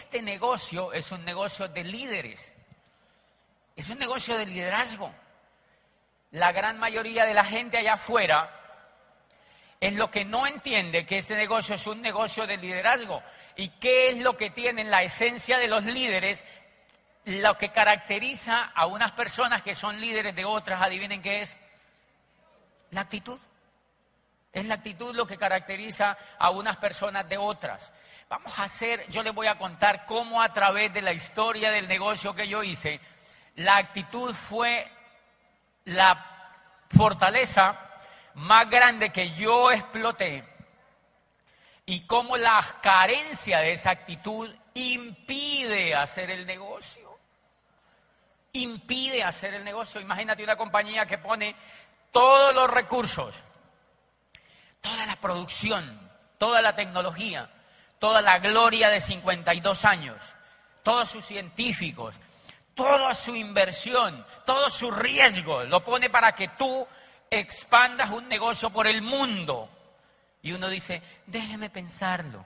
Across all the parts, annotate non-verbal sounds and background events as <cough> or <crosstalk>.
este negocio es un negocio de líderes, es un negocio de liderazgo. La gran mayoría de la gente allá afuera es lo que no entiende que este negocio es un negocio de liderazgo. ¿Y qué es lo que tienen la esencia de los líderes? Lo que caracteriza a unas personas que son líderes de otras, adivinen qué es. La actitud. Es la actitud lo que caracteriza a unas personas de otras. Vamos a hacer, yo les voy a contar cómo a través de la historia del negocio que yo hice, la actitud fue la fortaleza más grande que yo exploté y cómo la carencia de esa actitud impide hacer el negocio. Impide hacer el negocio. Imagínate una compañía que pone todos los recursos, toda la producción, toda la tecnología, toda la gloria de 52 años, todos sus científicos, toda su inversión, todo su riesgo, lo pone para que tú expandas un negocio por el mundo. Y uno dice, déjeme pensarlo.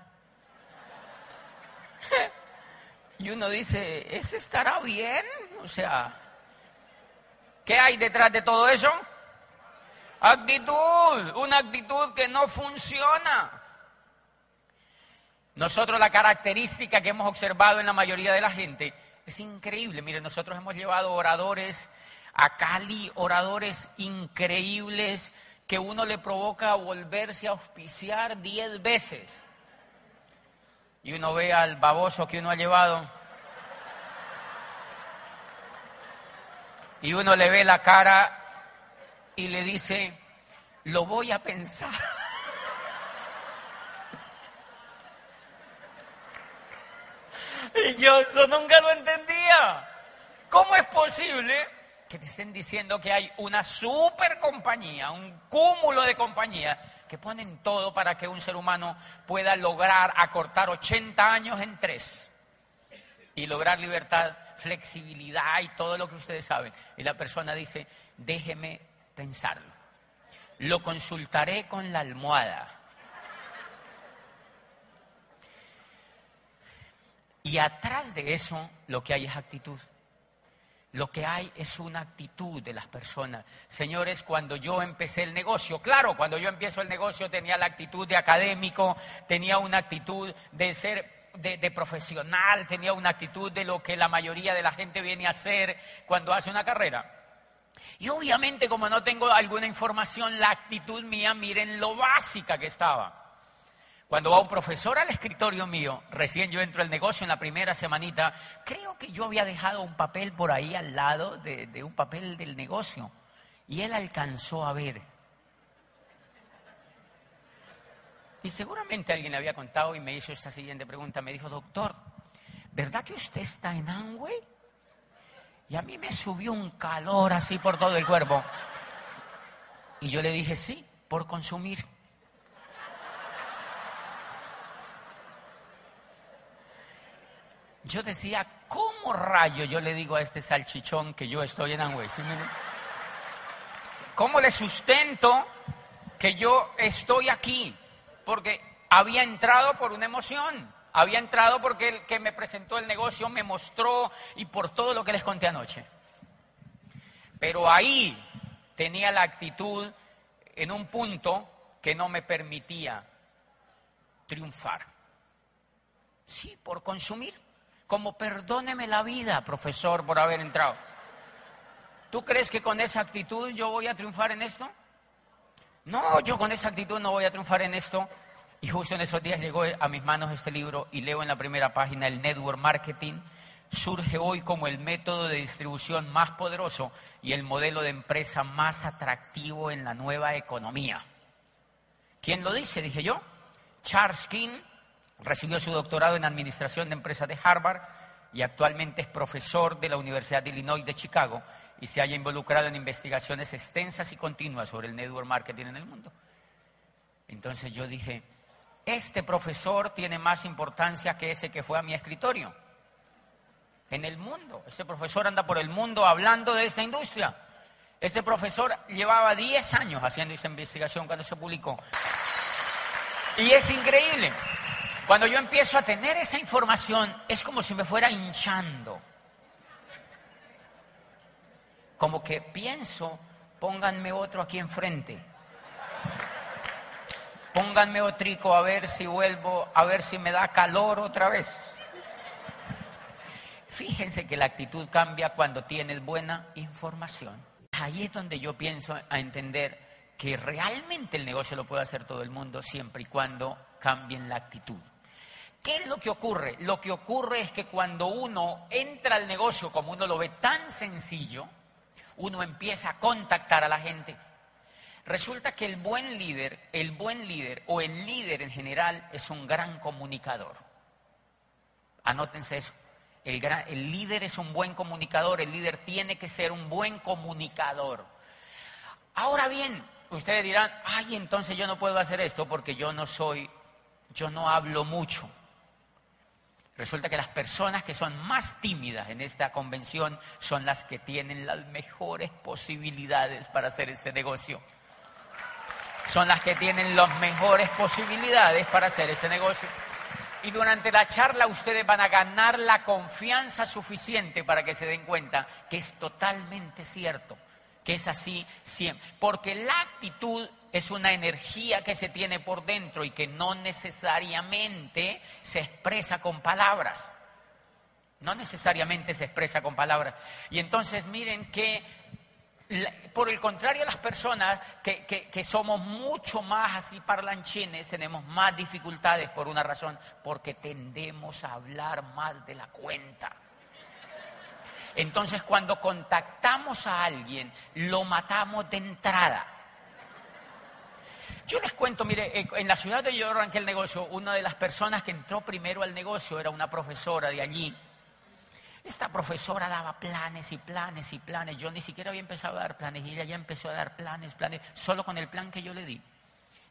<laughs> y uno dice, ¿ese estará bien? O sea, ¿qué hay detrás de todo eso? Actitud, una actitud que no funciona. Nosotros la característica que hemos observado en la mayoría de la gente es increíble. Miren, nosotros hemos llevado oradores a Cali, oradores increíbles que uno le provoca volverse a auspiciar diez veces. Y uno ve al baboso que uno ha llevado. Y uno le ve la cara y le dice, lo voy a pensar. Y yo eso nunca lo entendía. ¿Cómo es posible que te estén diciendo que hay una super compañía, un cúmulo de compañías que ponen todo para que un ser humano pueda lograr acortar 80 años en tres y lograr libertad, flexibilidad y todo lo que ustedes saben? Y la persona dice, déjeme pensarlo. Lo consultaré con la almohada. Y atrás de eso lo que hay es actitud. Lo que hay es una actitud de las personas. Señores, cuando yo empecé el negocio, claro, cuando yo empiezo el negocio tenía la actitud de académico, tenía una actitud de ser de, profesional, tenía una actitud de lo que la mayoría de la gente viene a hacer cuando hace una carrera. Y obviamente como no tengo alguna información, la actitud mía, miren lo básica que estaba. Cuando va un profesor al escritorio mío, recién yo entro al negocio en la primera semanita, creo que yo había dejado un papel por ahí al lado de, un papel del negocio. Y él alcanzó a ver. Y seguramente alguien le había contado y me hizo esta siguiente pregunta. Me dijo, doctor, ¿verdad que usted está en Angüe? Y a mí me subió un calor así por todo el cuerpo. Y yo le dije, sí, por consumir. yo decía, ¿cómo rayo yo le digo a este salchichón que yo estoy en Amway? ¿Cómo le sustento que yo estoy aquí? Porque había entrado por una emoción, había entrado porque el que me presentó el negocio me mostró y por todo lo que les conté anoche. Pero ahí tenía la actitud en un punto que no me permitía triunfar. Sí, por consumir como perdóneme la vida, profesor, por haber entrado. ¿Tú crees que con esa actitud yo voy a triunfar en esto? No, yo con esa actitud no voy a triunfar en esto. Y justo en esos días llegó a mis manos este libro y leo en la primera página el network marketing surge hoy como el método de distribución más poderoso y el modelo de empresa más atractivo en la nueva economía. ¿Quién lo dice? Dije yo. Charles King, Recibió su doctorado en Administración de Empresas de Harvard y actualmente es profesor de la Universidad de Illinois de Chicago y se haya involucrado en investigaciones extensas y continuas sobre el network marketing en el mundo. Entonces yo dije, este profesor tiene más importancia que ese que fue a mi escritorio. En el mundo. Este profesor anda por el mundo hablando de esta industria. Este profesor llevaba 10 años haciendo esa investigación cuando se publicó. Y es increíble. Cuando yo empiezo a tener esa información, es como si me fuera hinchando. Como que pienso, pónganme otro aquí enfrente. Pónganme otrico a ver si vuelvo, a ver si me da calor otra vez. Fíjense que la actitud cambia cuando tienes buena información. Ahí es donde yo pienso a entender que realmente el negocio lo puede hacer todo el mundo siempre y cuando cambien la actitud. ¿Qué es lo que ocurre? Lo que ocurre es que cuando uno entra al negocio como uno lo ve tan sencillo, uno empieza a contactar a la gente. Resulta que el buen líder, el buen líder o el líder en general es un gran comunicador. Anótense eso. El, líder es un buen comunicador, el líder tiene que ser un buen comunicador. Ahora bien, ustedes dirán, ay, entonces yo no puedo hacer esto porque yo no soy, yo no hablo mucho. Resulta que las personas que son más tímidas en esta convención son las que tienen las mejores posibilidades para hacer este negocio. Son las que tienen las mejores posibilidades para hacer ese negocio. Y durante la charla ustedes van a ganar la confianza suficiente para que se den cuenta que es totalmente cierto, que es así siempre. Porque la actitud es una energía que se tiene por dentro y que no necesariamente se expresa con palabras. No necesariamente se expresa con palabras. Y entonces miren que, por el contrario, las personas que, somos mucho más así parlanchines tenemos más dificultades por una razón, porque tendemos a hablar más de la cuenta. Entonces cuando contactamos a alguien, lo matamos de entrada. Yo les cuento, mire, eh, en la ciudad de yo arranqué el negocio, una de las personas que entró primero al negocio era una profesora de allí. Esta profesora daba planes y planes y planes. Yo ni siquiera había empezado a dar planes y ella ya empezó a dar planes, planes, solo con el plan que yo le di.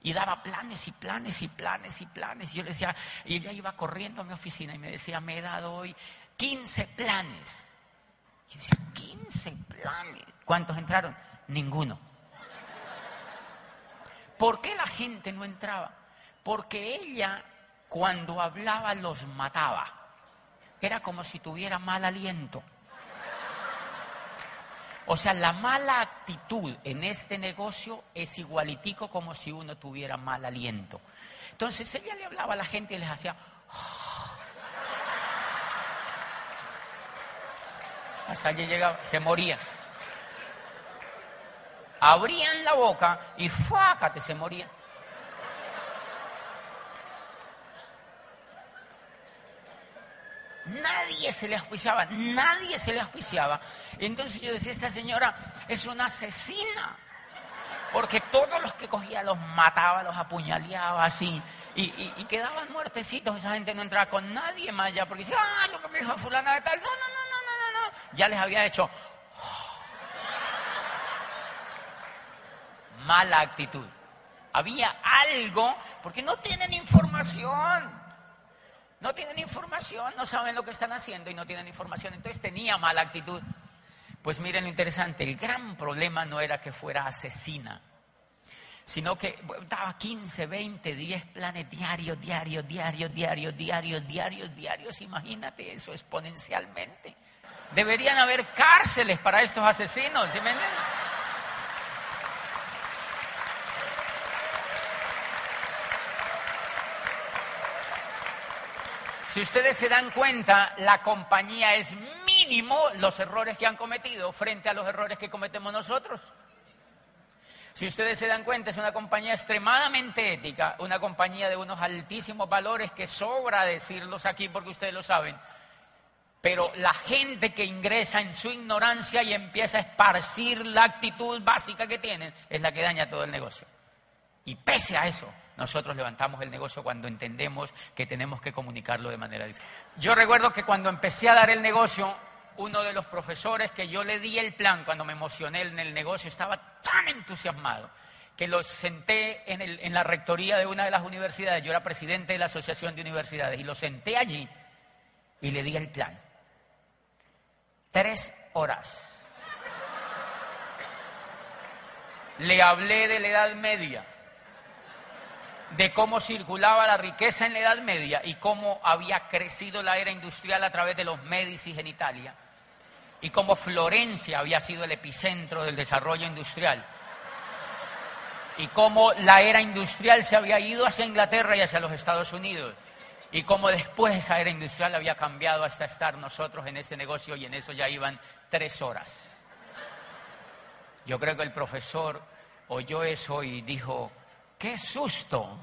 Y daba planes y planes y planes y planes. Y yo le decía, y ella iba corriendo a mi oficina y me decía, me he dado hoy 15 planes. Yo decía, 15 planes. ¿Cuántos entraron? Ninguno. ¿Por qué la gente no entraba? Porque ella cuando hablaba los mataba. Era como si tuviera mal aliento. O sea, la mala actitud en este negocio es igualitico como si uno tuviera mal aliento. Entonces ella le hablaba a la gente y les hacía... Hasta allí llegaba, se moría abrían la boca y fácate, se moría. Nadie se le auspiciaba, nadie se le auspiciaba. Entonces yo decía, esta señora es una asesina. Porque todos los que cogía los mataba, los apuñaleaba así. Y, quedaban muertecitos. Esa gente no entraba con nadie más ya. Porque decía, ah, lo que me dijo fulana de tal. No, no, no, no, no, no, no. Ya les había hecho mala actitud. Había algo, porque no tienen información. No tienen información, no saben lo que están haciendo y no tienen información. Entonces tenía mala actitud. Pues miren lo interesante, el gran problema no era que fuera asesina, sino que daba 15, 20, 10 planes diarios, diarios, diarios, diarios, diarios, diarios, diarios. Imagínate eso exponencialmente. Deberían haber cárceles para estos asesinos, ¿sí me entienden? Si ustedes se dan cuenta, la compañía es mínimo los errores que han cometido frente a los errores que cometemos nosotros. Si ustedes se dan cuenta, es una compañía extremadamente ética, una compañía de unos altísimos valores que sobra decirlos aquí porque ustedes lo saben. Pero la gente que ingresa en su ignorancia y empieza a esparcir la actitud básica que tienen es la que daña todo el negocio. Y pese a eso, nosotros levantamos el negocio cuando entendemos que tenemos que comunicarlo de manera diferente. Yo recuerdo que cuando empecé a dar el negocio, uno de los profesores que yo le di el plan cuando me emocioné en el negocio estaba tan entusiasmado que lo senté en, en la rectoría de una de las universidades, yo era presidente de la Asociación de Universidades, y lo senté allí y le di el plan. Tres horas. Le hablé de la Edad Media de cómo circulaba la riqueza en la Edad Media y cómo había crecido la era industrial a través de los Medici en Italia y cómo Florencia había sido el epicentro del desarrollo industrial y cómo la era industrial se había ido hacia Inglaterra y hacia los Estados Unidos y cómo después esa era industrial había cambiado hasta estar nosotros en este negocio y en eso ya iban tres horas. Yo creo que el profesor oyó eso y dijo, ¡qué susto!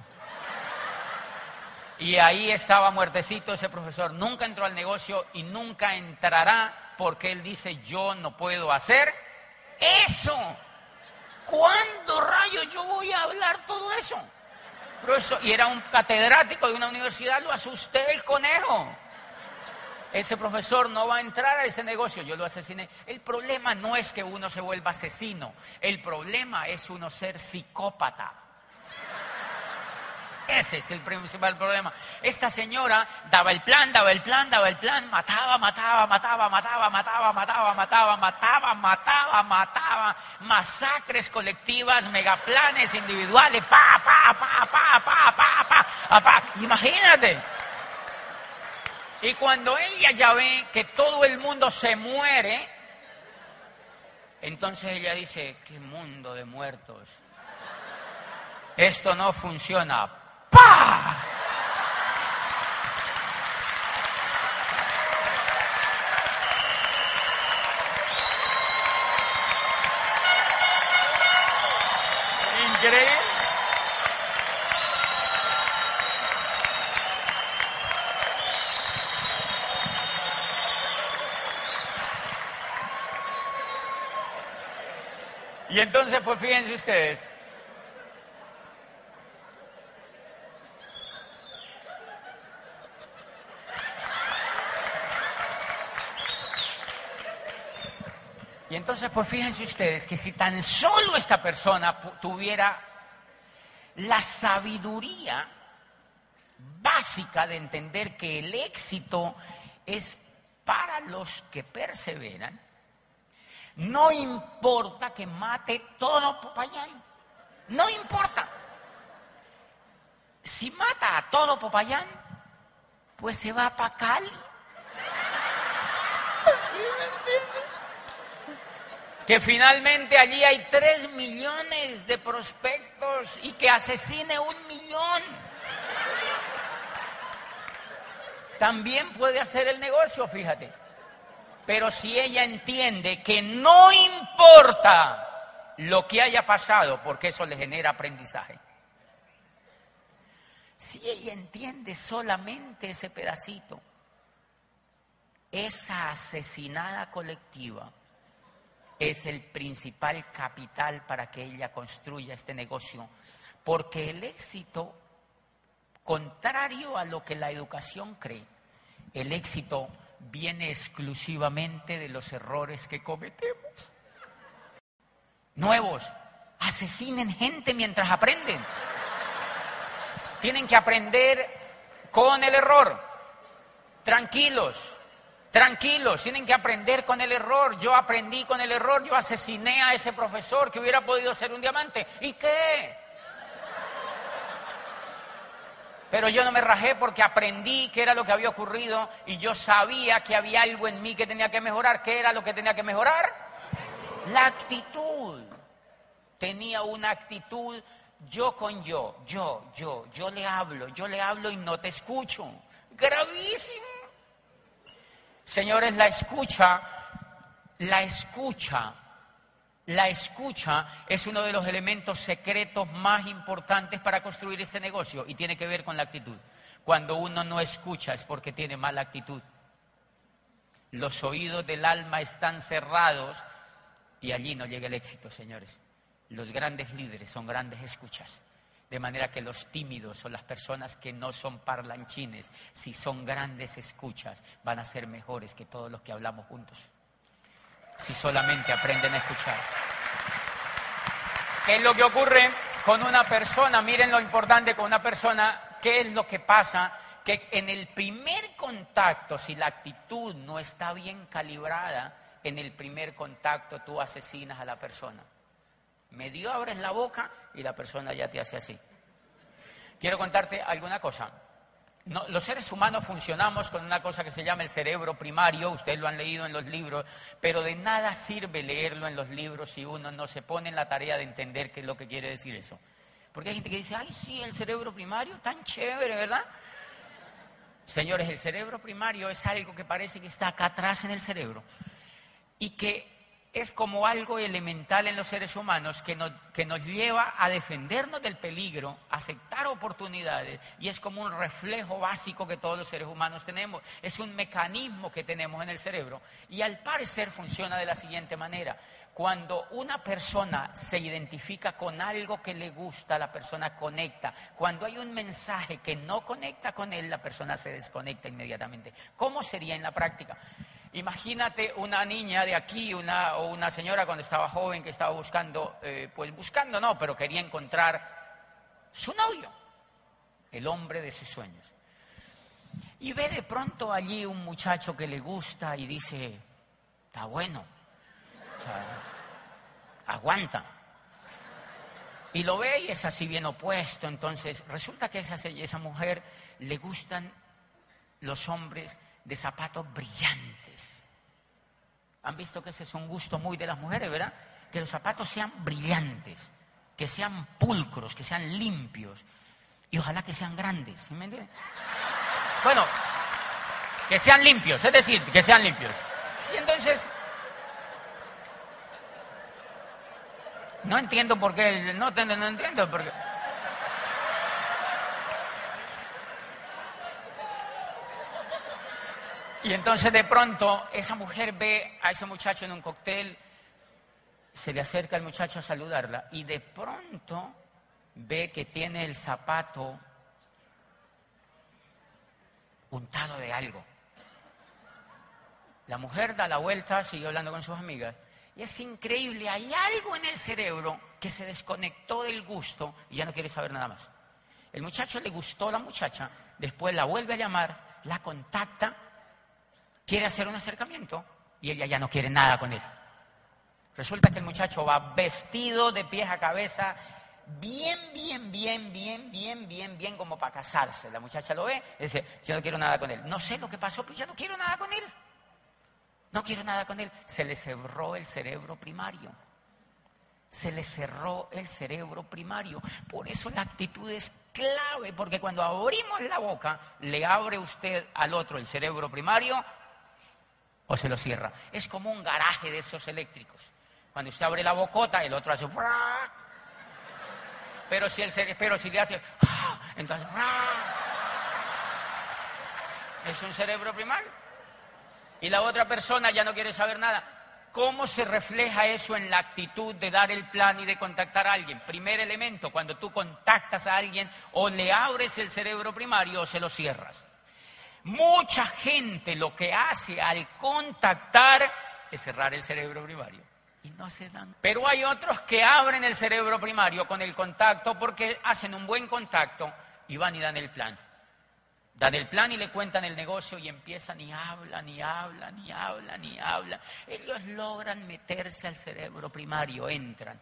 Y ahí estaba muertecito ese profesor. Nunca entró al negocio y nunca entrará porque él dice, yo no puedo hacer eso. ¿Cuándo rayo yo voy a hablar todo eso? y era un catedrático de una universidad, lo asusté el conejo. Ese profesor no va a entrar a ese negocio, yo lo asesiné. El problema no es que uno se vuelva asesino, el problema es uno ser psicópata. Ese es el principal problema. Esta señora daba el plan, daba el plan, daba el plan, mataba, mataba, mataba, mataba, mataba, mataba, mataba, mataba, mataba, mataba, masacres colectivas, megaplanes individuales, pa, pa, pa, pa, pa, pa, pa, pa, imagínate. Y cuando ella ya ve que todo el mundo se muere, entonces ella dice, qué mundo de muertos. Esto no funciona. ¡Pah! Increíble. Y entonces, pues fíjense ustedes, entonces, pues fíjense ustedes que si tan solo esta persona tuviera la sabiduría básica de entender que el éxito es para los que perseveran, no importa que mate todo Popayán, no importa. Si mata a todo Popayán, pues se va para Cali. Que finalmente allí hay tres millones de prospectos y que asesine un millón. También puede hacer el negocio, fíjate. Pero si ella entiende que no importa lo que haya pasado, porque eso le genera aprendizaje. Si ella entiende solamente ese pedacito, esa asesinada colectiva es el principal capital para que ella construya este negocio, porque el éxito, contrario a lo que la educación cree, el éxito viene exclusivamente de los errores que cometemos. Nuevos, asesinen gente mientras aprenden. Tienen que aprender con el error, tranquilos, Tranquilos, tienen que aprender con el error. Yo aprendí con el error, yo asesiné a ese profesor que hubiera podido ser un diamante. ¿Y qué? Pero yo no me rajé porque aprendí qué era lo que había ocurrido y yo sabía que había algo en mí que tenía que mejorar. ¿Qué era lo que tenía que mejorar? La actitud. Tenía una actitud yo con yo, yo, yo, yo le hablo, yo le hablo y no te escucho. Gravísimo. Señores, la escucha, la escucha, la escucha es uno de los elementos secretos más importantes para construir ese negocio y tiene que ver con la actitud. Cuando uno no escucha es porque tiene mala actitud. Los oídos del alma están cerrados y allí no llega el éxito, señores. Los grandes líderes son grandes escuchas. De manera que los tímidos o las personas que no son parlanchines, si son grandes escuchas, van a ser mejores que todos los que hablamos juntos. Si solamente aprenden a escuchar. ¿Qué es lo que ocurre con una persona? Miren lo importante con una persona. ¿Qué es lo que pasa? Que en el primer contacto, si la actitud no está bien calibrada, en el primer contacto tú asesinas a la persona. Medio abres la boca y la persona ya te hace así. Quiero contarte alguna cosa. los seres humanos funcionamos con una cosa que se llama el cerebro primario, ustedes lo han leído en los libros, pero de nada sirve leerlo en los libros si uno no se pone en la tarea de entender qué es lo que quiere decir eso. Porque hay gente que dice, ay, sí, el cerebro primario, tan chévere, ¿verdad? Señores, el cerebro primario es algo que parece que está acá atrás en el cerebro y que es como algo elemental en los seres humanos que nos, que nos, lleva a defendernos del peligro, aceptar oportunidades y es como un reflejo básico que todos los seres humanos tenemos. Es un mecanismo que tenemos en el cerebro y al parecer funciona de la siguiente manera. Cuando una persona se identifica con algo que le gusta, la persona conecta. Cuando hay un mensaje que no conecta con él, la persona se desconecta inmediatamente. ¿Cómo sería en la práctica? Imagínate una niña de aquí una, o una señora cuando estaba joven que estaba buscando, eh, pues buscando no, pero quería encontrar su novio, el hombre de sus sueños. Y ve de pronto allí un muchacho que le gusta y dice, está bueno, o sea, aguanta. Y lo ve y es así bien opuesto. Entonces, resulta que esa, esa mujer le gustan los hombres de zapatos brillantes. Han visto que ese es un gusto muy de las mujeres, ¿verdad? Que los zapatos sean brillantes, que sean pulcros, que sean limpios y ojalá que sean grandes. ¿Me entiendes? Bueno, que sean limpios, es decir, que sean limpios. Y entonces, no entiendo por qué, no, no entiendo por qué. Y entonces de pronto esa mujer ve a ese muchacho en un cóctel, se le acerca al muchacho a saludarla y de pronto ve que tiene el zapato untado de algo. La mujer da la vuelta, sigue hablando con sus amigas y es increíble, hay algo en el cerebro que se desconectó del gusto y ya no quiere saber nada más. El muchacho le gustó a la muchacha, después la vuelve a llamar, la contacta quiere hacer un acercamiento y ella ya no quiere nada con él. Resulta que el muchacho va vestido de pies a cabeza, bien, bien, bien, bien, bien, bien, bien, como para casarse. La muchacha lo ve y dice, yo no quiero nada con él. No sé lo que pasó, pero yo no quiero nada con él. No quiero nada con él. Se le cerró el cerebro primario. Se le cerró el cerebro primario. Por eso la actitud es clave, porque cuando abrimos la boca, le abre usted al otro el cerebro primario o se lo cierra. Es como un garaje de esos eléctricos. Cuando usted abre la bocota, el otro hace... Pero si, el, pero si le hace... Entonces... Es un cerebro primario. Y la otra persona ya no quiere saber nada. ¿Cómo se refleja eso en la actitud de dar el plan y de contactar a alguien? Primer elemento, cuando tú contactas a alguien o le abres el cerebro primario o se lo cierras. Mucha gente lo que hace al contactar es cerrar el cerebro primario. Y no se dan. Pero hay otros que abren el cerebro primario con el contacto porque hacen un buen contacto y van y dan el plan. Dan el plan y le cuentan el negocio y empiezan y hablan y hablan y hablan y hablan. Ellos logran meterse al cerebro primario, entran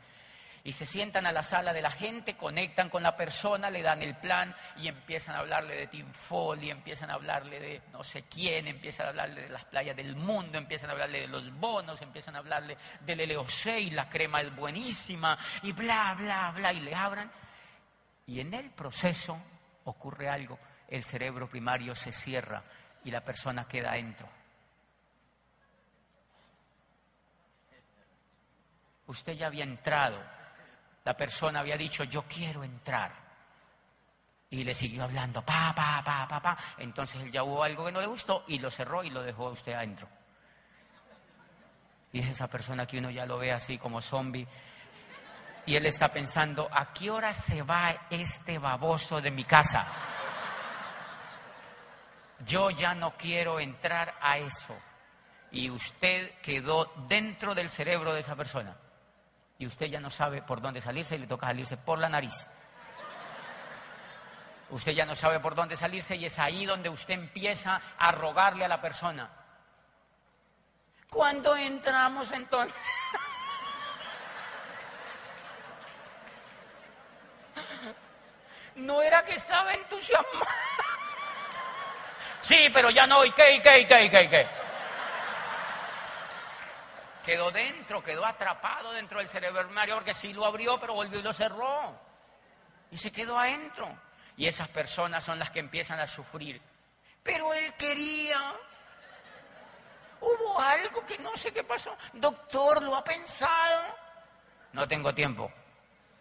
y se sientan a la sala de la gente, conectan con la persona, le dan el plan y empiezan a hablarle de Tim Foley, empiezan a hablarle de no sé quién, empiezan a hablarle de las playas del mundo, empiezan a hablarle de los bonos, empiezan a hablarle del LOC la crema es buenísima y bla, bla, bla, y le abran. Y en el proceso ocurre algo, el cerebro primario se cierra y la persona queda adentro. Usted ya había entrado la persona había dicho, yo quiero entrar. Y le siguió hablando, pa, pa, pa, pa, pa. Entonces él ya hubo algo que no le gustó y lo cerró y lo dejó a usted adentro. Y es esa persona que uno ya lo ve así como zombie. Y él está pensando, ¿a qué hora se va este baboso de mi casa? Yo ya no quiero entrar a eso. Y usted quedó dentro del cerebro de esa persona y usted ya no sabe por dónde salirse y le toca salirse por la nariz. Usted ya no sabe por dónde salirse y es ahí donde usted empieza a rogarle a la persona. ¿Cuándo entramos entonces? no era que estaba entusiasmado. Sí, pero ya no, ¿y qué, y qué, y qué, y qué, y qué? Quedó dentro, quedó atrapado dentro del cerebro Mario, porque sí lo abrió, pero volvió y lo cerró. Y se quedó adentro. Y esas personas son las que empiezan a sufrir. Pero él quería. Hubo algo que no sé qué pasó. Doctor, ¿lo ha pensado? No tengo tiempo.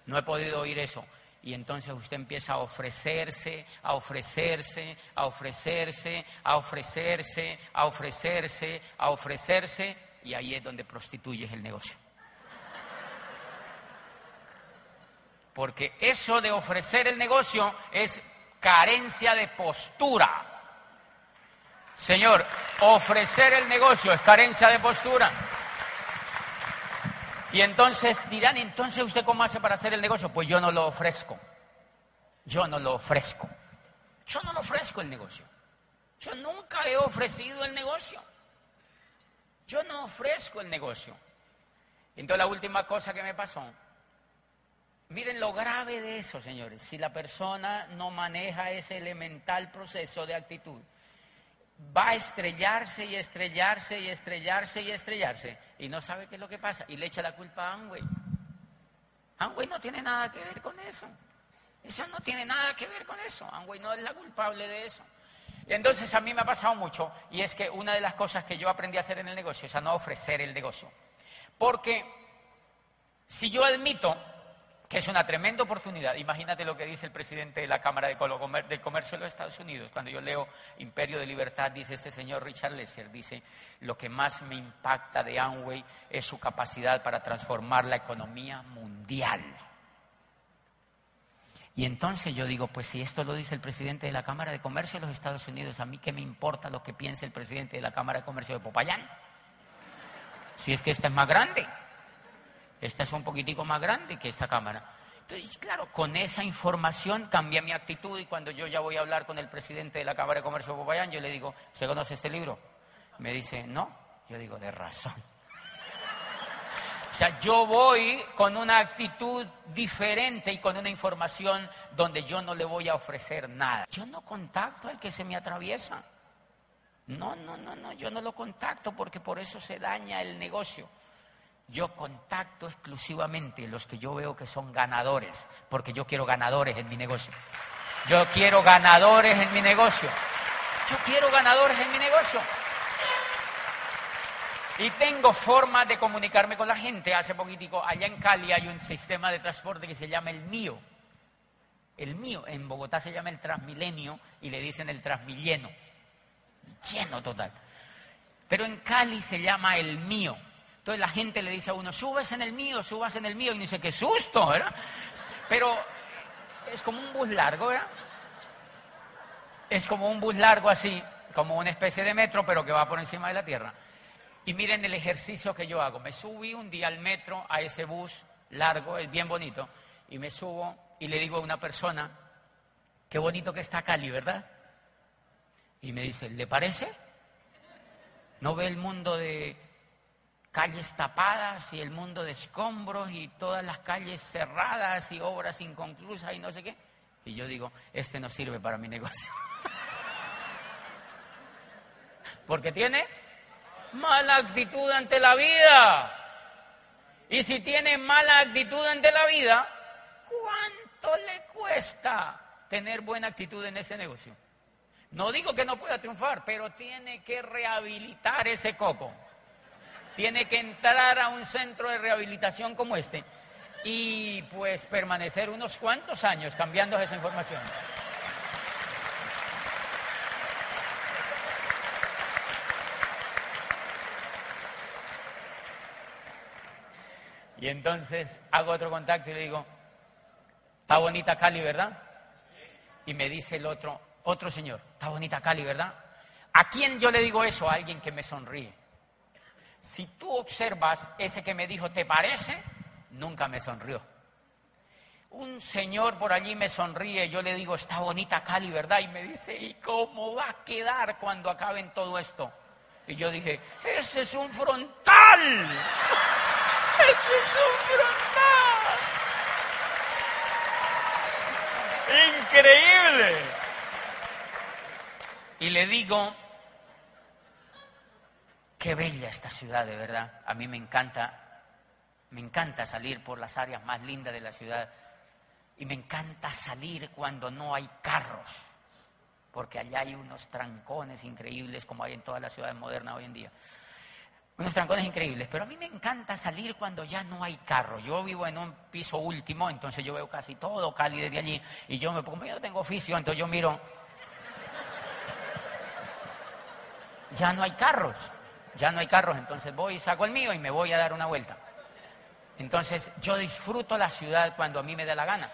No he podido oír eso. Y entonces usted empieza a ofrecerse, a ofrecerse, a ofrecerse, a ofrecerse, a ofrecerse, a ofrecerse, y ahí es donde prostituyes el negocio. Porque eso de ofrecer el negocio es carencia de postura. Señor, ofrecer el negocio es carencia de postura. Y entonces dirán, entonces usted cómo hace para hacer el negocio? Pues yo no lo ofrezco. Yo no lo ofrezco. Yo no lo ofrezco el negocio. Yo nunca he ofrecido el negocio. Yo no ofrezco el negocio. Entonces la última cosa que me pasó, miren lo grave de eso, señores, si la persona no maneja ese elemental proceso de actitud, va a estrellarse y estrellarse y estrellarse y estrellarse y no sabe qué es lo que pasa y le echa la culpa a Amway. Amway no tiene nada que ver con eso. Eso no tiene nada que ver con eso. Amway no es la culpable de eso. Y entonces a mí me ha pasado mucho y es que una de las cosas que yo aprendí a hacer en el negocio es a no ofrecer el negocio. Porque si yo admito que es una tremenda oportunidad. Imagínate lo que dice el presidente de la Cámara de Comercio de los Estados Unidos. Cuando yo leo Imperio de Libertad, dice este señor Richard Lesser, dice, lo que más me impacta de Amway es su capacidad para transformar la economía mundial. Y entonces yo digo, pues si esto lo dice el presidente de la Cámara de Comercio de los Estados Unidos, a mí qué me importa lo que piense el presidente de la Cámara de Comercio de Popayán. Si es que esta es más grande. Esta es un poquitico más grande que esta cámara. Entonces, claro, con esa información cambia mi actitud y cuando yo ya voy a hablar con el presidente de la Cámara de Comercio de Popayán, yo le digo, ¿se conoce este libro? Me dice, no. Yo digo, de razón. O sea, yo voy con una actitud diferente y con una información donde yo no le voy a ofrecer nada. Yo no contacto al que se me atraviesa. No, no, no, no, yo no lo contacto porque por eso se daña el negocio. Yo contacto exclusivamente los que yo veo que son ganadores, porque yo quiero ganadores en mi negocio. Yo quiero ganadores en mi negocio. Yo quiero ganadores en mi negocio. Y tengo forma de comunicarme con la gente. Hace poquitico, allá en Cali hay un sistema de transporte que se llama el mío. El mío. En Bogotá se llama el Transmilenio y le dicen el Transmilleno. Lleno total. Pero en Cali se llama el mío. Entonces la gente le dice a uno, subes en el mío, subas en el mío, y dice, qué susto, ¿verdad? Pero es como un bus largo, ¿verdad? Es como un bus largo así, como una especie de metro, pero que va por encima de la tierra. Y miren el ejercicio que yo hago. Me subí un día al metro, a ese bus largo, es bien bonito, y me subo y le digo a una persona, qué bonito que está Cali, ¿verdad? Y me dice, ¿le parece? ¿No ve el mundo de calles tapadas y el mundo de escombros y todas las calles cerradas y obras inconclusas y no sé qué. Y yo digo, este no sirve para mi negocio. <laughs> Porque tiene mala actitud ante la vida. Y si tiene mala actitud ante la vida, ¿cuánto le cuesta tener buena actitud en ese negocio? No digo que no pueda triunfar, pero tiene que rehabilitar ese coco tiene que entrar a un centro de rehabilitación como este y pues permanecer unos cuantos años cambiando esa información. Y entonces hago otro contacto y le digo, está bonita Cali, ¿verdad? Y me dice el otro, otro señor, está bonita Cali, ¿verdad? ¿A quién yo le digo eso? A alguien que me sonríe. Si tú observas ese que me dijo, ¿te parece? Nunca me sonrió. Un señor por allí me sonríe, yo le digo, está bonita Cali, ¿verdad? Y me dice, ¿y cómo va a quedar cuando acaben todo esto? Y yo dije, ese es un frontal. Es un frontal. Increíble. Y le digo, qué bella esta ciudad, de verdad. A mí me encanta, me encanta salir por las áreas más lindas de la ciudad. Y me encanta salir cuando no hay carros, porque allá hay unos trancones increíbles como hay en todas las ciudades modernas hoy en día unos trancones increíbles, pero a mí me encanta salir cuando ya no hay carro. Yo vivo en un piso último, entonces yo veo casi todo Cali desde allí y yo me pongo, yo tengo oficio, entonces yo miro, ya no hay carros, ya no hay carros, entonces voy, saco el mío y me voy a dar una vuelta. Entonces yo disfruto la ciudad cuando a mí me da la gana.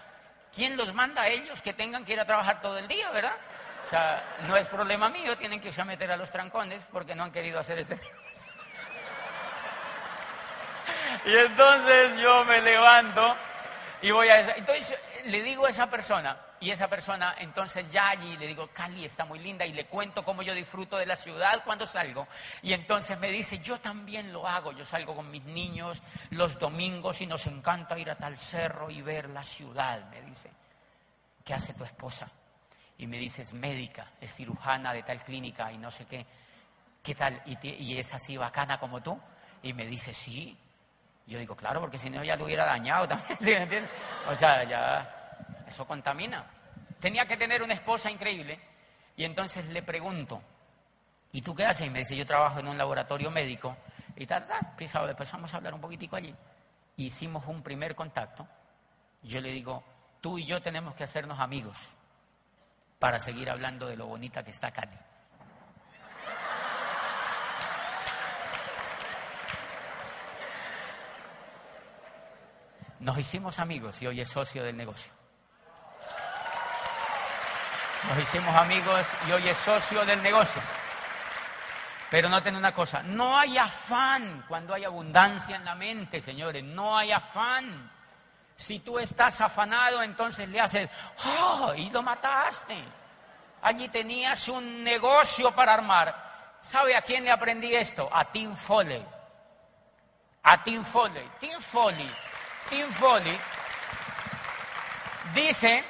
¿Quién los manda a ellos que tengan que ir a trabajar todo el día, verdad? O sea, no es problema mío, tienen que irse a meter a los trancones porque no han querido hacer este <laughs> negocio. Y entonces yo me levanto y voy a esa. Entonces le digo a esa persona, y esa persona entonces ya allí le digo, Cali está muy linda, y le cuento cómo yo disfruto de la ciudad cuando salgo. Y entonces me dice, yo también lo hago, yo salgo con mis niños los domingos y nos encanta ir a tal cerro y ver la ciudad, me dice. ¿Qué hace tu esposa? Y me dice, es médica, es cirujana de tal clínica y no sé qué. ¿Qué tal? ¿Y, y es así bacana como tú? Y me dice, sí, yo digo, claro, porque si no ya lo hubiera dañado también, <laughs> ¿sí me entiendes? O sea, ya eso contamina. Tenía que tener una esposa increíble y entonces le pregunto, ¿y tú qué haces? Y me dice, yo trabajo en un laboratorio médico y tal, tal. Empezamos a hablar un poquitico allí. Hicimos un primer contacto. Yo le digo, tú y yo tenemos que hacernos amigos para seguir hablando de lo bonita que está Cali. Nos hicimos amigos y hoy es socio del negocio. Nos hicimos amigos y hoy es socio del negocio. Pero noten una cosa, no hay afán cuando hay abundancia en la mente, señores, no hay afán. Si tú estás afanado, entonces le haces, ¡oh! Y lo mataste. Allí tenías un negocio para armar. ¿Sabe a quién le aprendí esto? A Tim Foley. A Tim Foley. Tim Foley Foley dice,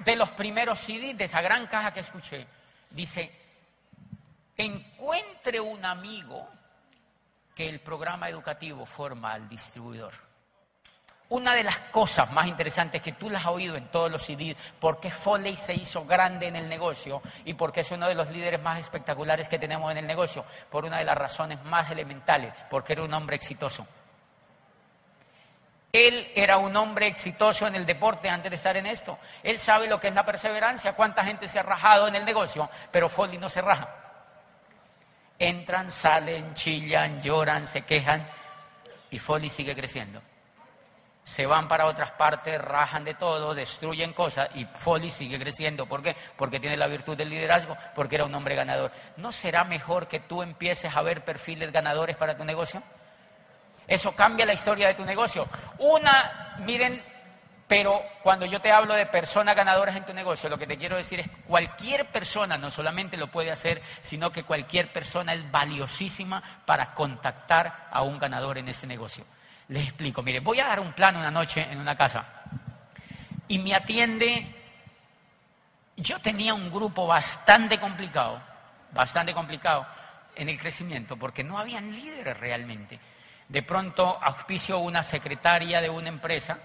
de los primeros CDs, de esa gran caja que escuché, dice, encuentre un amigo que el programa educativo forma al distribuidor. Una de las cosas más interesantes que tú las has oído en todos los CDs, porque Foley se hizo grande en el negocio y porque es uno de los líderes más espectaculares que tenemos en el negocio, por una de las razones más elementales, porque era un hombre exitoso. Él era un hombre exitoso en el deporte antes de estar en esto. Él sabe lo que es la perseverancia, cuánta gente se ha rajado en el negocio, pero Foley no se raja. Entran, salen, chillan, lloran, se quejan y Foley sigue creciendo. Se van para otras partes, rajan de todo, destruyen cosas y Foley sigue creciendo. ¿Por qué? Porque tiene la virtud del liderazgo, porque era un hombre ganador. ¿No será mejor que tú empieces a ver perfiles ganadores para tu negocio? Eso cambia la historia de tu negocio. Una, miren, pero cuando yo te hablo de personas ganadoras en tu negocio, lo que te quiero decir es cualquier persona no solamente lo puede hacer, sino que cualquier persona es valiosísima para contactar a un ganador en ese negocio. Les explico, mire, voy a dar un plano una noche en una casa y me atiende, yo tenía un grupo bastante complicado, bastante complicado en el crecimiento, porque no habían líderes realmente. De pronto auspicio una secretaria de una empresa,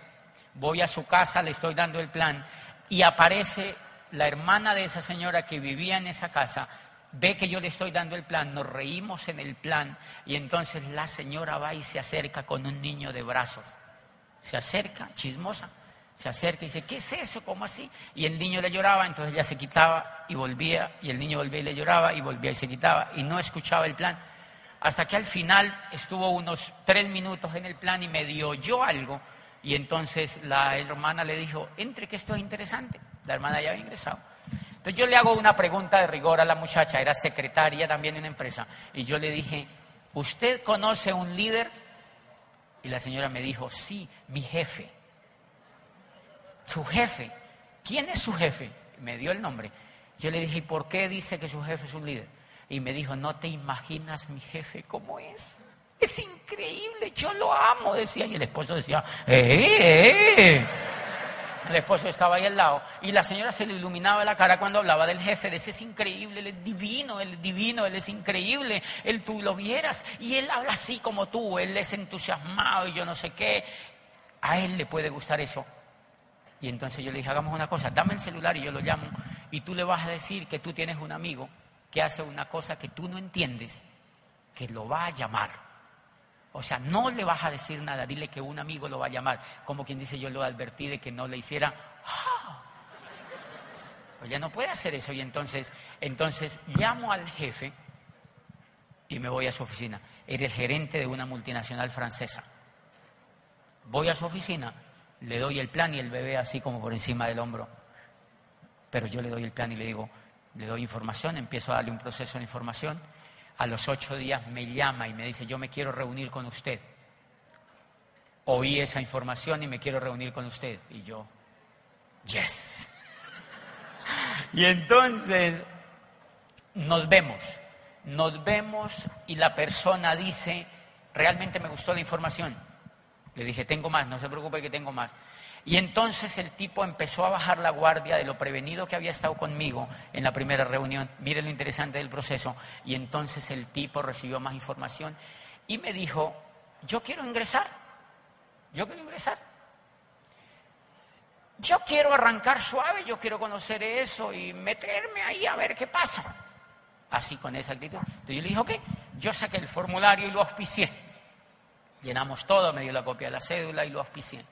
voy a su casa, le estoy dando el plan y aparece la hermana de esa señora que vivía en esa casa, ve que yo le estoy dando el plan, nos reímos en el plan y entonces la señora va y se acerca con un niño de brazos. Se acerca, chismosa, se acerca y dice, ¿qué es eso? ¿Cómo así? Y el niño le lloraba, entonces ella se quitaba y volvía, y el niño volvía y le lloraba, y volvía y se quitaba, y no escuchaba el plan hasta que al final estuvo unos tres minutos en el plan y me dio yo algo. Y entonces la hermana le dijo, entre que esto es interesante. La hermana ya había ingresado. Entonces yo le hago una pregunta de rigor a la muchacha, era secretaria también de una empresa. Y yo le dije, ¿usted conoce un líder? Y la señora me dijo, sí, mi jefe. ¿Su jefe? ¿Quién es su jefe? Me dio el nombre. Yo le dije, ¿y por qué dice que su jefe es un líder? Y me dijo, no te imaginas mi jefe cómo es. Es increíble, yo lo amo, decía. Y el esposo decía, ¡eh! eh, eh". el esposo estaba ahí al lado, y la señora se le iluminaba la cara cuando hablaba del jefe, decía, es increíble, él es divino, él es divino, él es increíble, él tú lo vieras, y él habla así como tú, él es entusiasmado y yo no sé qué, a él le puede gustar eso. Y entonces yo le dije, hagamos una cosa, dame el celular y yo lo llamo, y tú le vas a decir que tú tienes un amigo que hace una cosa que tú no entiendes, que lo va a llamar o sea, no le vas a decir nada, dile que un amigo lo va a llamar. Como quien dice, yo lo advertí de que no le hiciera. ¡Ah! Pues ya no puede hacer eso. Y entonces, entonces llamo al jefe y me voy a su oficina. Era el gerente de una multinacional francesa. Voy a su oficina, le doy el plan y el bebé así como por encima del hombro. Pero yo le doy el plan y le digo, le doy información, empiezo a darle un proceso de información a los ocho días me llama y me dice, yo me quiero reunir con usted. Oí esa información y me quiero reunir con usted. Y yo, yes. <laughs> y entonces nos vemos, nos vemos y la persona dice, realmente me gustó la información. Le dije, tengo más, no se preocupe que tengo más. Y entonces el tipo empezó a bajar la guardia de lo prevenido que había estado conmigo en la primera reunión. Mire lo interesante del proceso. Y entonces el tipo recibió más información y me dijo, yo quiero ingresar, yo quiero ingresar. Yo quiero arrancar suave, yo quiero conocer eso y meterme ahí a ver qué pasa. Así con esa actitud. Entonces yo le dije, ok, yo saqué el formulario y lo auspicié. Llenamos todo, me dio la copia de la cédula y lo auspicié.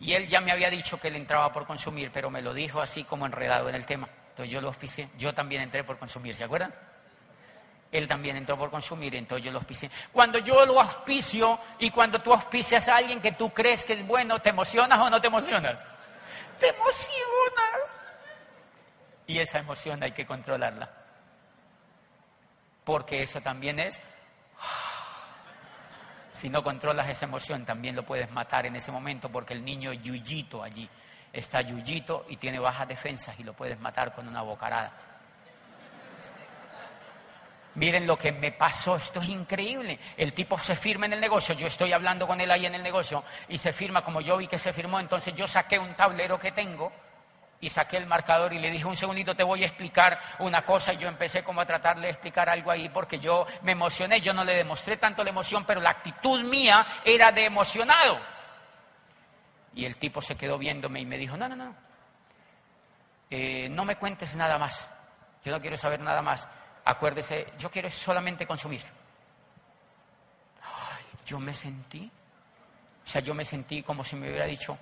Y él ya me había dicho que él entraba por consumir, pero me lo dijo así como enredado en el tema. Entonces yo lo auspicié. Yo también entré por consumir, ¿se acuerdan? Él también entró por consumir, entonces yo lo auspicié. Cuando yo lo auspicio y cuando tú auspicias a alguien que tú crees que es bueno, ¿te emocionas o no te emocionas? ¡Te emocionas! Y esa emoción hay que controlarla. Porque eso también es si no controlas esa emoción, también lo puedes matar en ese momento porque el niño yuyito allí está yuyito y tiene bajas defensas y lo puedes matar con una bocarada. Miren lo que me pasó, esto es increíble. El tipo se firma en el negocio, yo estoy hablando con él ahí en el negocio y se firma como yo vi que se firmó, entonces yo saqué un tablero que tengo y saqué el marcador y le dije, un segundito, te voy a explicar una cosa. Y yo empecé como a tratarle de explicar algo ahí porque yo me emocioné, yo no le demostré tanto la emoción, pero la actitud mía era de emocionado. Y el tipo se quedó viéndome y me dijo, no, no, no, eh, no me cuentes nada más, yo no quiero saber nada más. Acuérdese, yo quiero solamente consumir. Ay, yo me sentí, o sea, yo me sentí como si me hubiera dicho,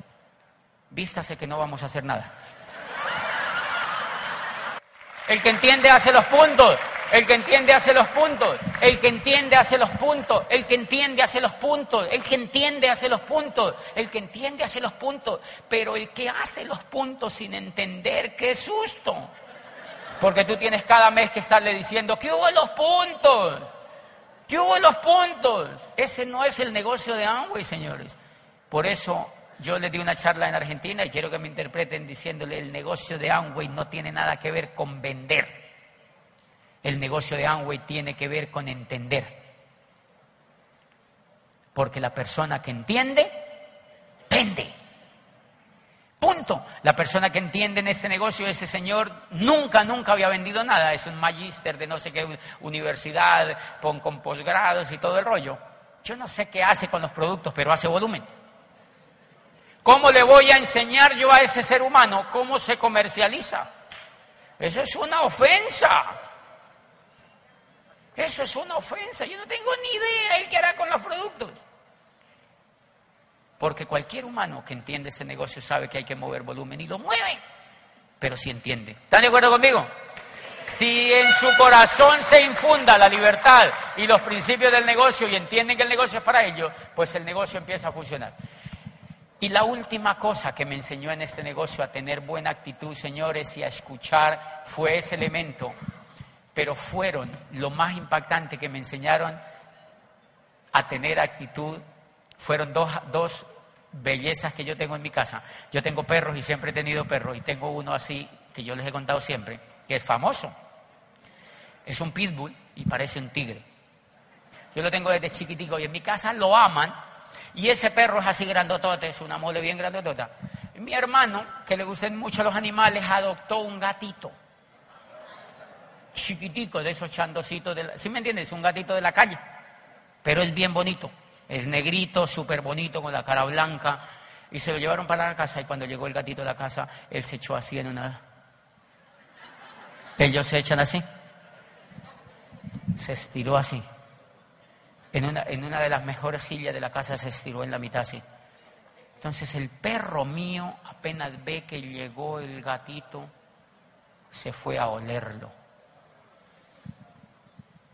vístase que no vamos a hacer nada. El que entiende hace los puntos. El que entiende hace los puntos. El que entiende hace los puntos. El que entiende hace los puntos. El que entiende hace los puntos. El que entiende hace los puntos. Pero el que hace los puntos sin entender, qué susto. Porque tú tienes cada mes que estarle diciendo, ¿qué hubo los puntos? ¿Qué hubo los puntos? Ese no es el negocio de Amway, señores. Por eso yo le di una charla en Argentina y quiero que me interpreten diciéndole el negocio de Amway no tiene nada que ver con vender. El negocio de Amway tiene que ver con entender. Porque la persona que entiende, vende. Punto. La persona que entiende en este negocio, ese señor nunca, nunca había vendido nada. Es un magíster de no sé qué universidad, con, con posgrados y todo el rollo. Yo no sé qué hace con los productos, pero hace volumen. ¿Cómo le voy a enseñar yo a ese ser humano cómo se comercializa? Eso es una ofensa. Eso es una ofensa. Yo no tengo ni idea él qué hará con los productos. Porque cualquier humano que entiende ese negocio sabe que hay que mover volumen y lo mueve. Pero si entiende. ¿Están de acuerdo conmigo? Si en su corazón se infunda la libertad y los principios del negocio y entienden que el negocio es para ellos, pues el negocio empieza a funcionar. Y la última cosa que me enseñó en este negocio a tener buena actitud, señores, y a escuchar fue ese elemento. Pero fueron lo más impactante que me enseñaron a tener actitud, fueron dos, dos bellezas que yo tengo en mi casa. Yo tengo perros y siempre he tenido perros y tengo uno así que yo les he contado siempre, que es famoso. Es un pitbull y parece un tigre. Yo lo tengo desde chiquitico y en mi casa lo aman y ese perro es así grandotote, es una mole bien grandotota. Mi hermano, que le gustan mucho los animales, adoptó un gatito. Chiquitico, de esos chandositos. De la... ¿Sí me entiendes? Un gatito de la calle. Pero es bien bonito. Es negrito, súper bonito, con la cara blanca. Y se lo llevaron para la casa y cuando llegó el gatito a la casa, él se echó así en una... Ellos se echan así. Se estiró así. En una, de las mejores sillas de la casa se estiró en la mitad así. Entonces el perro mío apenas ve que llegó el gatito, se fue a olerlo.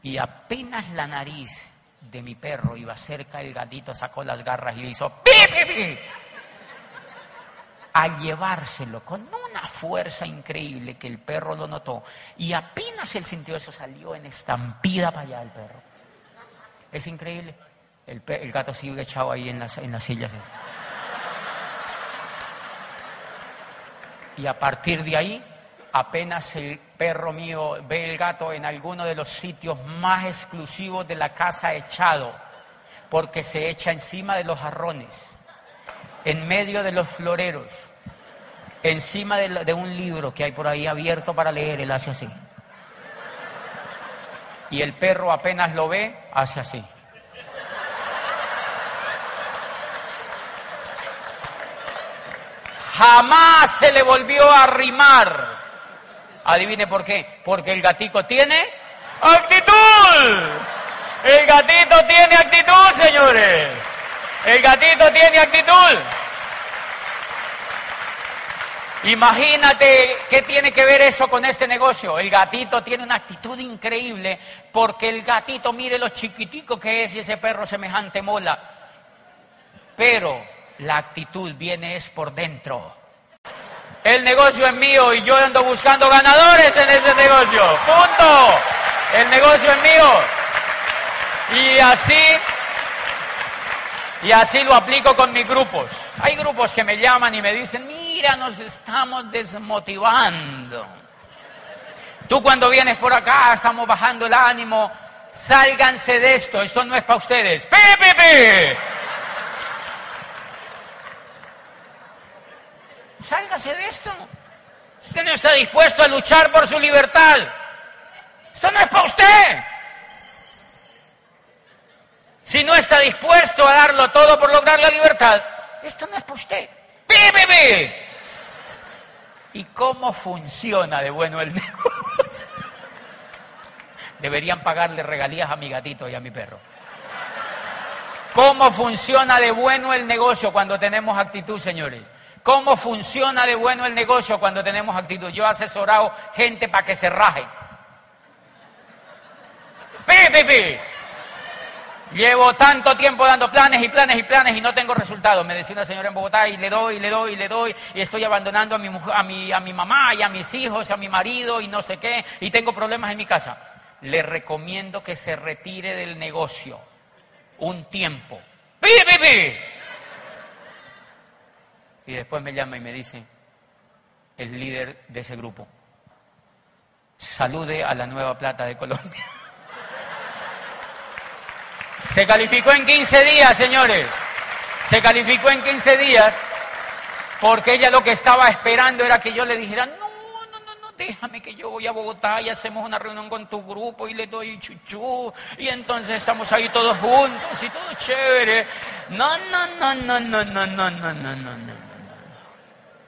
Y apenas la nariz de mi perro iba cerca, el gatito sacó las garras y le hizo pi, pi, pi a llevárselo con una fuerza increíble que el perro lo notó. Y apenas él sintió eso, salió en estampida para allá el perro. Es increíble. El, gato sigue echado ahí en las, en las sillas. Y a partir de ahí, apenas el perro mío ve el gato en alguno de los sitios más exclusivos de la casa echado, porque se echa encima de los jarrones en medio de los floreros, encima de, un libro que hay por ahí abierto para leer, él hace así. Y el perro apenas lo ve, hace así. Jamás se le volvió a arrimar. Adivine por qué. Porque el gatito tiene actitud. El gatito tiene actitud, señores. El gatito tiene actitud. Imagínate qué tiene que ver eso con este negocio. El gatito tiene una actitud increíble porque el gatito mire lo chiquitico que es y ese perro semejante mola. Pero la actitud viene es por dentro. El negocio es mío y yo ando buscando ganadores en ese negocio. Punto. El negocio es mío. Y así y así lo aplico con mis grupos. Hay grupos que me llaman y me dicen, mira, nos estamos desmotivando. Tú cuando vienes por acá, estamos bajando el ánimo, sálganse de esto, esto no es para ustedes. ¡Pi, pi, pi! Sálgase de esto. Usted no está dispuesto a luchar por su libertad. Esto no es para usted. Si no está dispuesto a darlo todo por lograr la libertad, esto no es para usted. ¡Pi, y cómo funciona de bueno el <laughs> negocio? Deberían pagarle regalías a mi gatito y a mi perro. ¿Cómo funciona de bueno el negocio cuando tenemos actitud, señores? ¿Cómo funciona de bueno el negocio cuando tenemos actitud? Yo he asesorado gente para que se raje. ¡Pi, pi, Llevo tanto tiempo dando planes y planes y planes y no tengo resultados. Me decía una señora en Bogotá y le doy, y le doy, y le doy y estoy abandonando a mi, a, mi, a mi mamá y a mis hijos, a mi marido y no sé qué y tengo problemas en mi casa. Le recomiendo que se retire del negocio un tiempo. ¡Pi, pi, pi! Y después me llama y me dice el líder de ese grupo, salude a la nueva plata de Colombia. Se calificó en 15 días, señores. Se calificó en 15 días porque ella lo que estaba esperando era que yo le dijera, no, no, no, no, déjame que yo voy a Bogotá y hacemos una reunión con tu grupo y le doy chuchú y entonces estamos ahí todos juntos y todo chévere. No, no, no, no, no, no, no, no, no, no, no.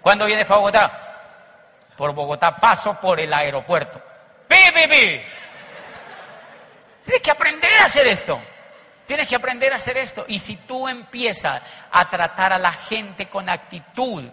¿Cuándo vienes para Bogotá? Por Bogotá paso por el aeropuerto. ¡Pi, pi, pi! Tienes que aprender a hacer esto. Tienes que aprender a hacer esto. Y si tú empiezas a tratar a la gente con actitud,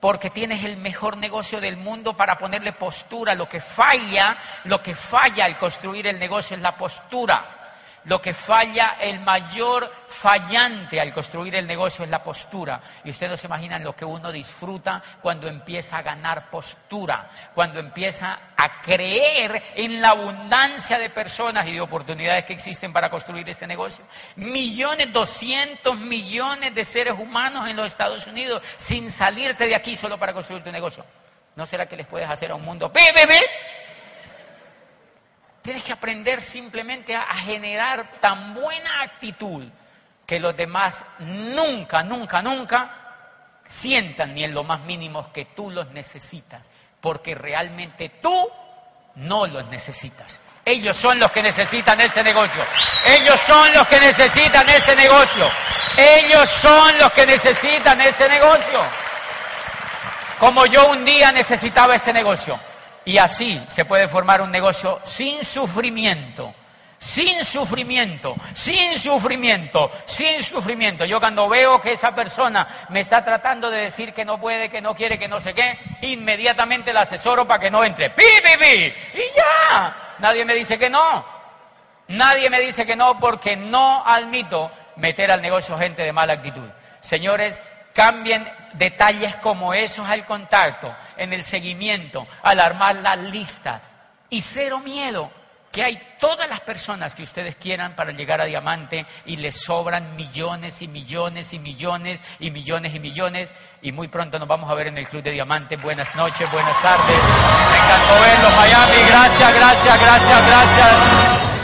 porque tienes el mejor negocio del mundo para ponerle postura, lo que falla, lo que falla al construir el negocio es la postura. Lo que falla, el mayor fallante al construir el negocio es la postura. Y ustedes no se imaginan lo que uno disfruta cuando empieza a ganar postura, cuando empieza a creer en la abundancia de personas y de oportunidades que existen para construir este negocio. Millones, doscientos millones de seres humanos en los Estados Unidos sin salirte de aquí solo para construir tu negocio. ¿No será que les puedes hacer a un mundo bebé? Tienes que aprender simplemente a, generar tan buena actitud que los demás nunca, nunca, nunca sientan ni en lo más mínimo que tú los necesitas, porque realmente tú no los necesitas. Ellos son los que necesitan este negocio. Ellos son los que necesitan este negocio. Ellos son los que necesitan este negocio. Como yo un día necesitaba este negocio. Y así se puede formar un negocio sin sufrimiento sin sufrimiento, sin sufrimiento, sin sufrimiento. Yo cuando veo que esa persona me está tratando de decir que no puede, que no quiere, que no sé qué, inmediatamente la asesoro para que no entre. ¡Pi, pi, pi! Y ya. Nadie me dice que no. Nadie me dice que no porque no admito meter al negocio gente de mala actitud. Señores, cambien detalles como esos al contacto, en el seguimiento, al armar la lista. Y cero miedo que hay todas las personas que ustedes quieran para llegar a diamante y les sobran millones y millones y millones y millones y millones y muy pronto nos vamos a ver en el Club de Diamante. Buenas noches, buenas tardes. Me encantó verlos, Miami. Gracias, gracias, gracias, gracias.